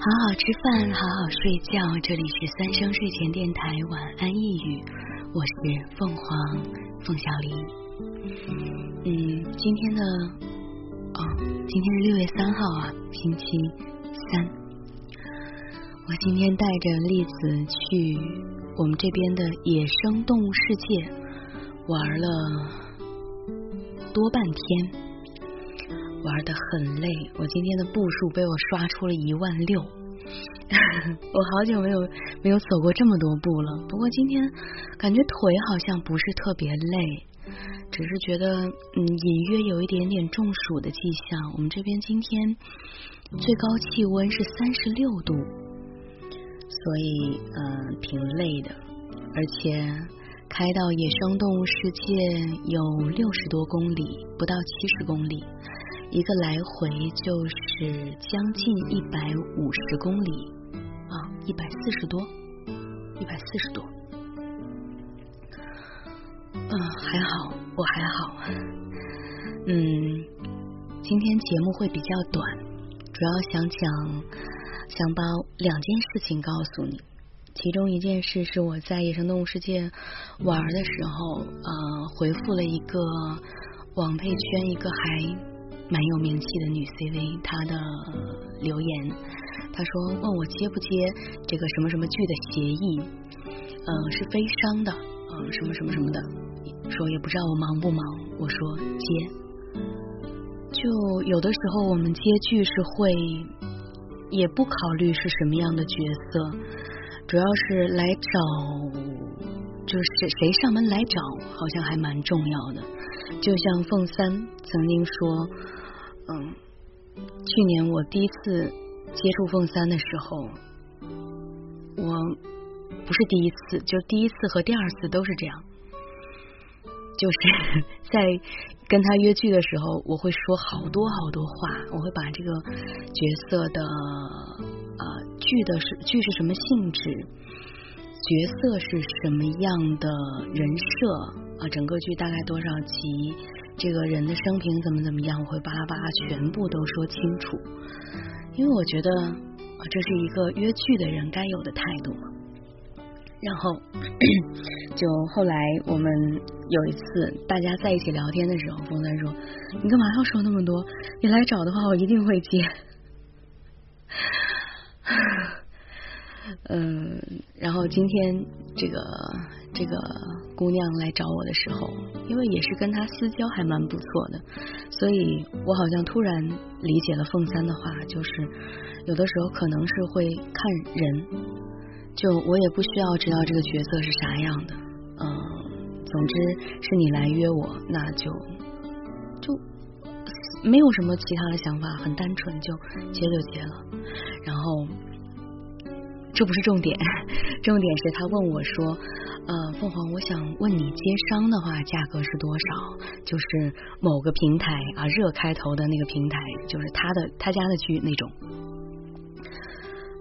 好好吃饭，好好睡觉。这里是三生睡前电台晚安一语，我是凤凰凤小黎。嗯，今天的哦，今天是六月三号啊，星期三。我今天带着栗子去我们这边的野生动物世界玩了多半天。玩的很累，我今天的步数被我刷出了一万六，我好久没有没有走过这么多步了。不过今天感觉腿好像不是特别累，只是觉得嗯隐约有一点点中暑的迹象。我们这边今天最高气温是三十六度，所以嗯挺累的，而且开到野生动物世界有六十多公里，不到七十公里。一个来回就是将近一百五十公里啊，一百四十多，一百四十多。嗯，还好，我还好。嗯，今天节目会比较短，主要想讲，想把两件事情告诉你。其中一件事是我在野生动物世界玩的时候，呃，回复了一个网配圈一个还。蛮有名气的女 CV，她的留言，她说问我接不接这个什么什么剧的协议，嗯，是悲伤的，嗯，什么什么什么的，说也不知道我忙不忙，我说接。就有的时候我们接剧是会，也不考虑是什么样的角色，主要是来找，就是谁上门来找，好像还蛮重要的。就像凤三曾经说。嗯，去年我第一次接触凤三的时候，我不是第一次，就第一次和第二次都是这样，就是 在跟他约剧的时候，我会说好多好多话，我会把这个角色的啊剧的是剧是什么性质，角色是什么样的人设啊，整个剧大概多少集。这个人的生平怎么怎么样，我会巴拉巴拉全部都说清楚，因为我觉得，这是一个约剧的人该有的态度。然后 就后来我们有一次大家在一起聊天的时候，风三说：“你干嘛要说那么多？你来找的话，我一定会接。”嗯，然后今天这个这个姑娘来找我的时候，因为也是跟她私交还蛮不错的，所以我好像突然理解了凤三的话，就是有的时候可能是会看人，就我也不需要知道这个角色是啥样的，嗯，总之是你来约我，那就就没有什么其他的想法，很单纯，就接就接了，然后。这不是重点，重点是他问我说：“呃，凤凰，我想问你接商的话，价格是多少？就是某个平台啊，热开头的那个平台，就是他的他家的剧那种。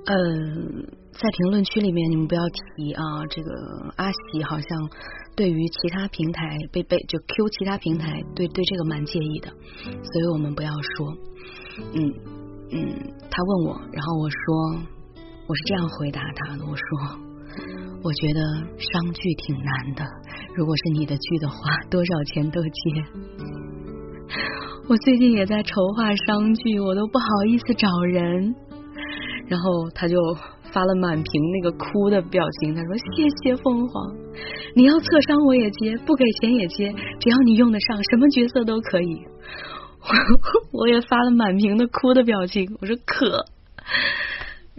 呃，在评论区里面你们不要提啊，这个阿喜好像对于其他平台被被就 Q 其他平台对对这个蛮介意的，所以我们不要说。嗯嗯，他问我，然后我说。”我是这样回答他的，我说，我觉得商剧挺难的，如果是你的剧的话，多少钱都接。我最近也在筹划商剧，我都不好意思找人。然后他就发了满屏那个哭的表情，他说：“谢谢凤凰，你要测商我也接，不给钱也接，只要你用得上，什么角色都可以。”我也发了满屏的哭的表情，我说可。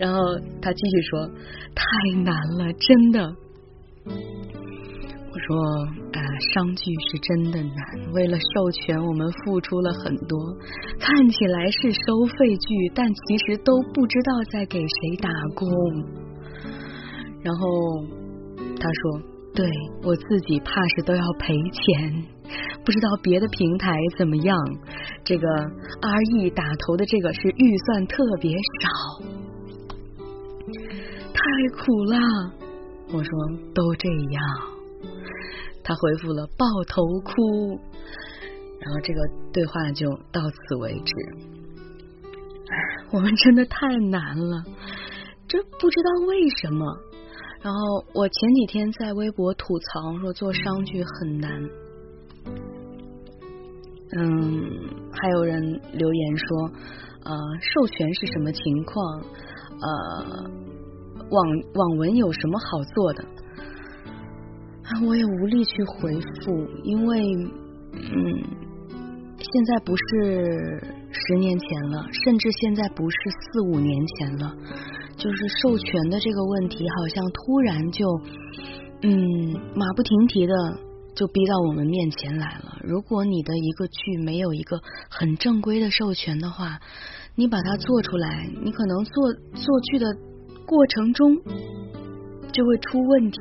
然后他继续说：“太难了，真的。”我说：“啊，商剧是真的难。为了授权，我们付出了很多。看起来是收费剧，但其实都不知道在给谁打工。”然后他说：“对我自己怕是都要赔钱，不知道别的平台怎么样。这个 RE 打头的这个是预算特别少。”太苦了，我说都这样，他回复了抱头哭，然后这个对话就到此为止。我们真的太难了，这不知道为什么。然后我前几天在微博吐槽说做商剧很难，嗯，还有人留言说，呃，授权是什么情况？呃，网网文有什么好做的？啊我也无力去回复，因为，嗯，现在不是十年前了，甚至现在不是四五年前了。就是授权的这个问题，好像突然就，嗯，马不停蹄的就逼到我们面前来了。如果你的一个剧没有一个很正规的授权的话，你把它做出来，你可能做做剧的过程中就会出问题。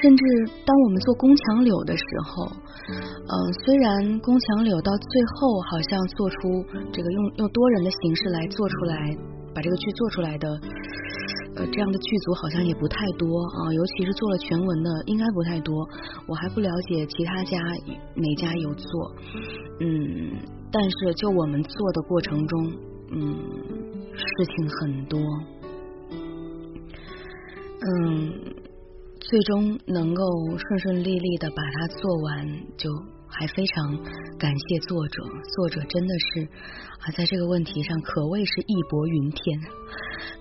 甚至当我们做宫墙柳的时候，嗯，虽然宫墙柳到最后好像做出这个用用多人的形式来做出来。把这个剧做出来的，呃，这样的剧组好像也不太多啊，尤其是做了全文的，应该不太多。我还不了解其他家哪家有做，嗯，但是就我们做的过程中，嗯，事情很多，嗯，最终能够顺顺利利的把它做完就。还非常感谢作者，作者真的是啊，在这个问题上可谓是义薄云天，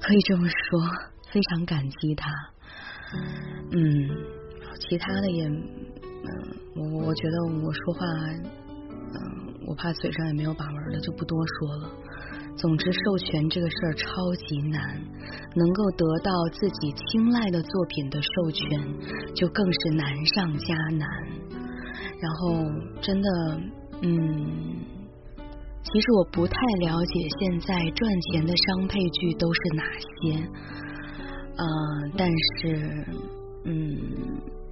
可以这么说，非常感激他。嗯，其他的也，嗯，我我觉得我说话，嗯，我怕嘴上也没有把门的，就不多说了。总之，授权这个事儿超级难，能够得到自己青睐的作品的授权，就更是难上加难。然后，真的，嗯，其实我不太了解现在赚钱的商配剧都是哪些，呃，但是，嗯，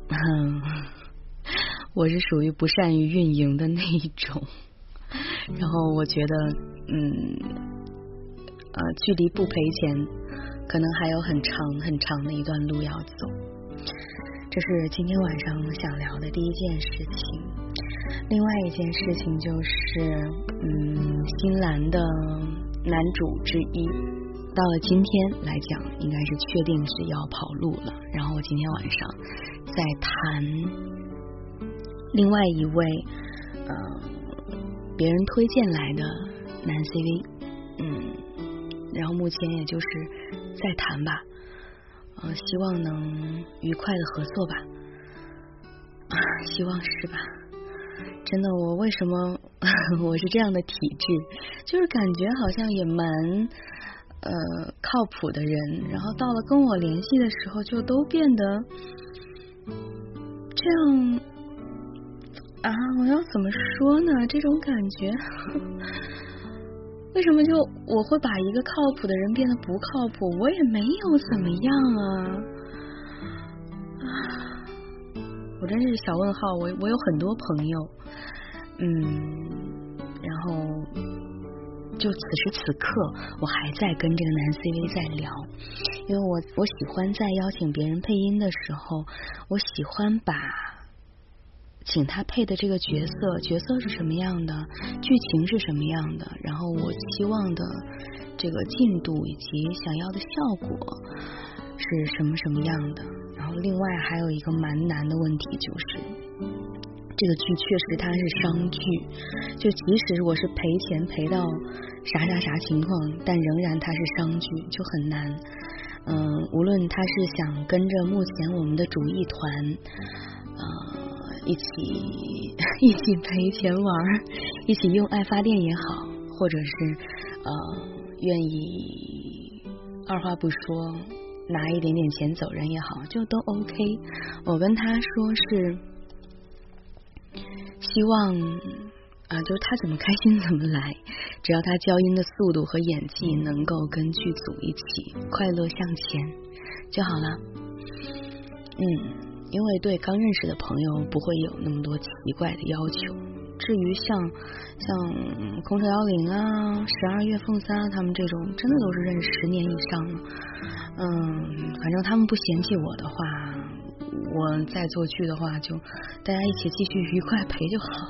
哼 我是属于不善于运营的那一种。然后我觉得，嗯，呃，距离不赔钱，可能还有很长很长的一段路要走。这是今天晚上想聊的第一件事情。另外一件事情就是，嗯，新兰的男主之一，到了今天来讲，应该是确定是要跑路了。然后我今天晚上在谈另外一位，呃，别人推荐来的男 CV，嗯，然后目前也就是在谈吧。呃，希望能愉快的合作吧，希望是吧？真的，我为什么 我是这样的体质？就是感觉好像也蛮呃靠谱的人，然后到了跟我联系的时候，就都变得这样啊！我要怎么说呢？这种感觉。为什么就我会把一个靠谱的人变得不靠谱？我也没有怎么样啊！我真是小问号。我我有很多朋友，嗯，然后就此时此刻，我还在跟这个男 CV 在聊，因为我我喜欢在邀请别人配音的时候，我喜欢把。请他配的这个角色，角色是什么样的，剧情是什么样的，然后我期望的这个进度以及想要的效果是什么什么样的。然后另外还有一个蛮难的问题就是，这个剧确实它是商剧，就即使我是赔钱赔到啥啥啥情况，但仍然它是商剧，就很难。嗯，无论他是想跟着目前我们的主艺团，一起一起赔钱玩，一起用爱发电也好，或者是呃愿意二话不说拿一点点钱走人也好，就都 OK。我跟他说是希望啊，就是他怎么开心怎么来，只要他交音的速度和演技能够跟剧组一起快乐向前就好了。嗯。因为对刚认识的朋友不会有那么多奇怪的要求。至于像像空车幺零啊、十二月凤三啊，他们这种真的都是认识十年以上了。嗯，反正他们不嫌弃我的话，我再做剧的话，就大家一起继续愉快陪就好了。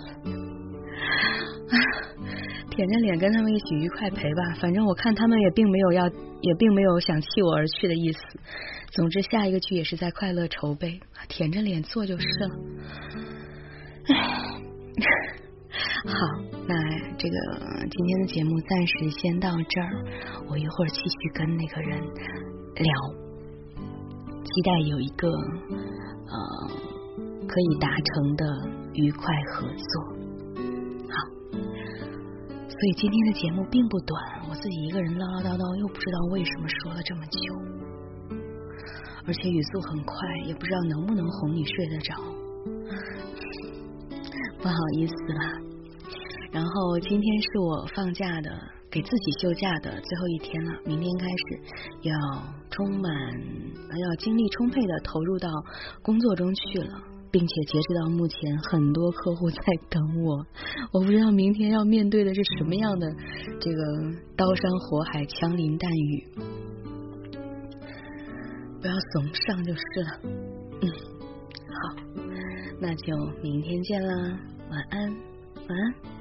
舔着脸跟他们一起愉快陪吧。反正我看他们也并没有要，也并没有想弃我而去的意思。总之，下一个剧也是在快乐筹备，舔着脸做就是了。唉好，那这个今天的节目暂时先到这儿，我一会儿继续跟那个人聊，期待有一个呃可以达成的愉快合作。好，所以今天的节目并不短，我自己一个人唠唠叨叨，又不知道为什么说了这么久，而且语速很快，也不知道能不能哄你睡得着，不好意思啦。然后今天是我放假的，给自己休假的最后一天了。明天开始要充满，要精力充沛的投入到工作中去了，并且截止到目前，很多客户在等我。我不知道明天要面对的是什么样的这个刀山火海、枪林弹雨，不要怂上就是了。嗯，好，那就明天见啦，晚安，晚安。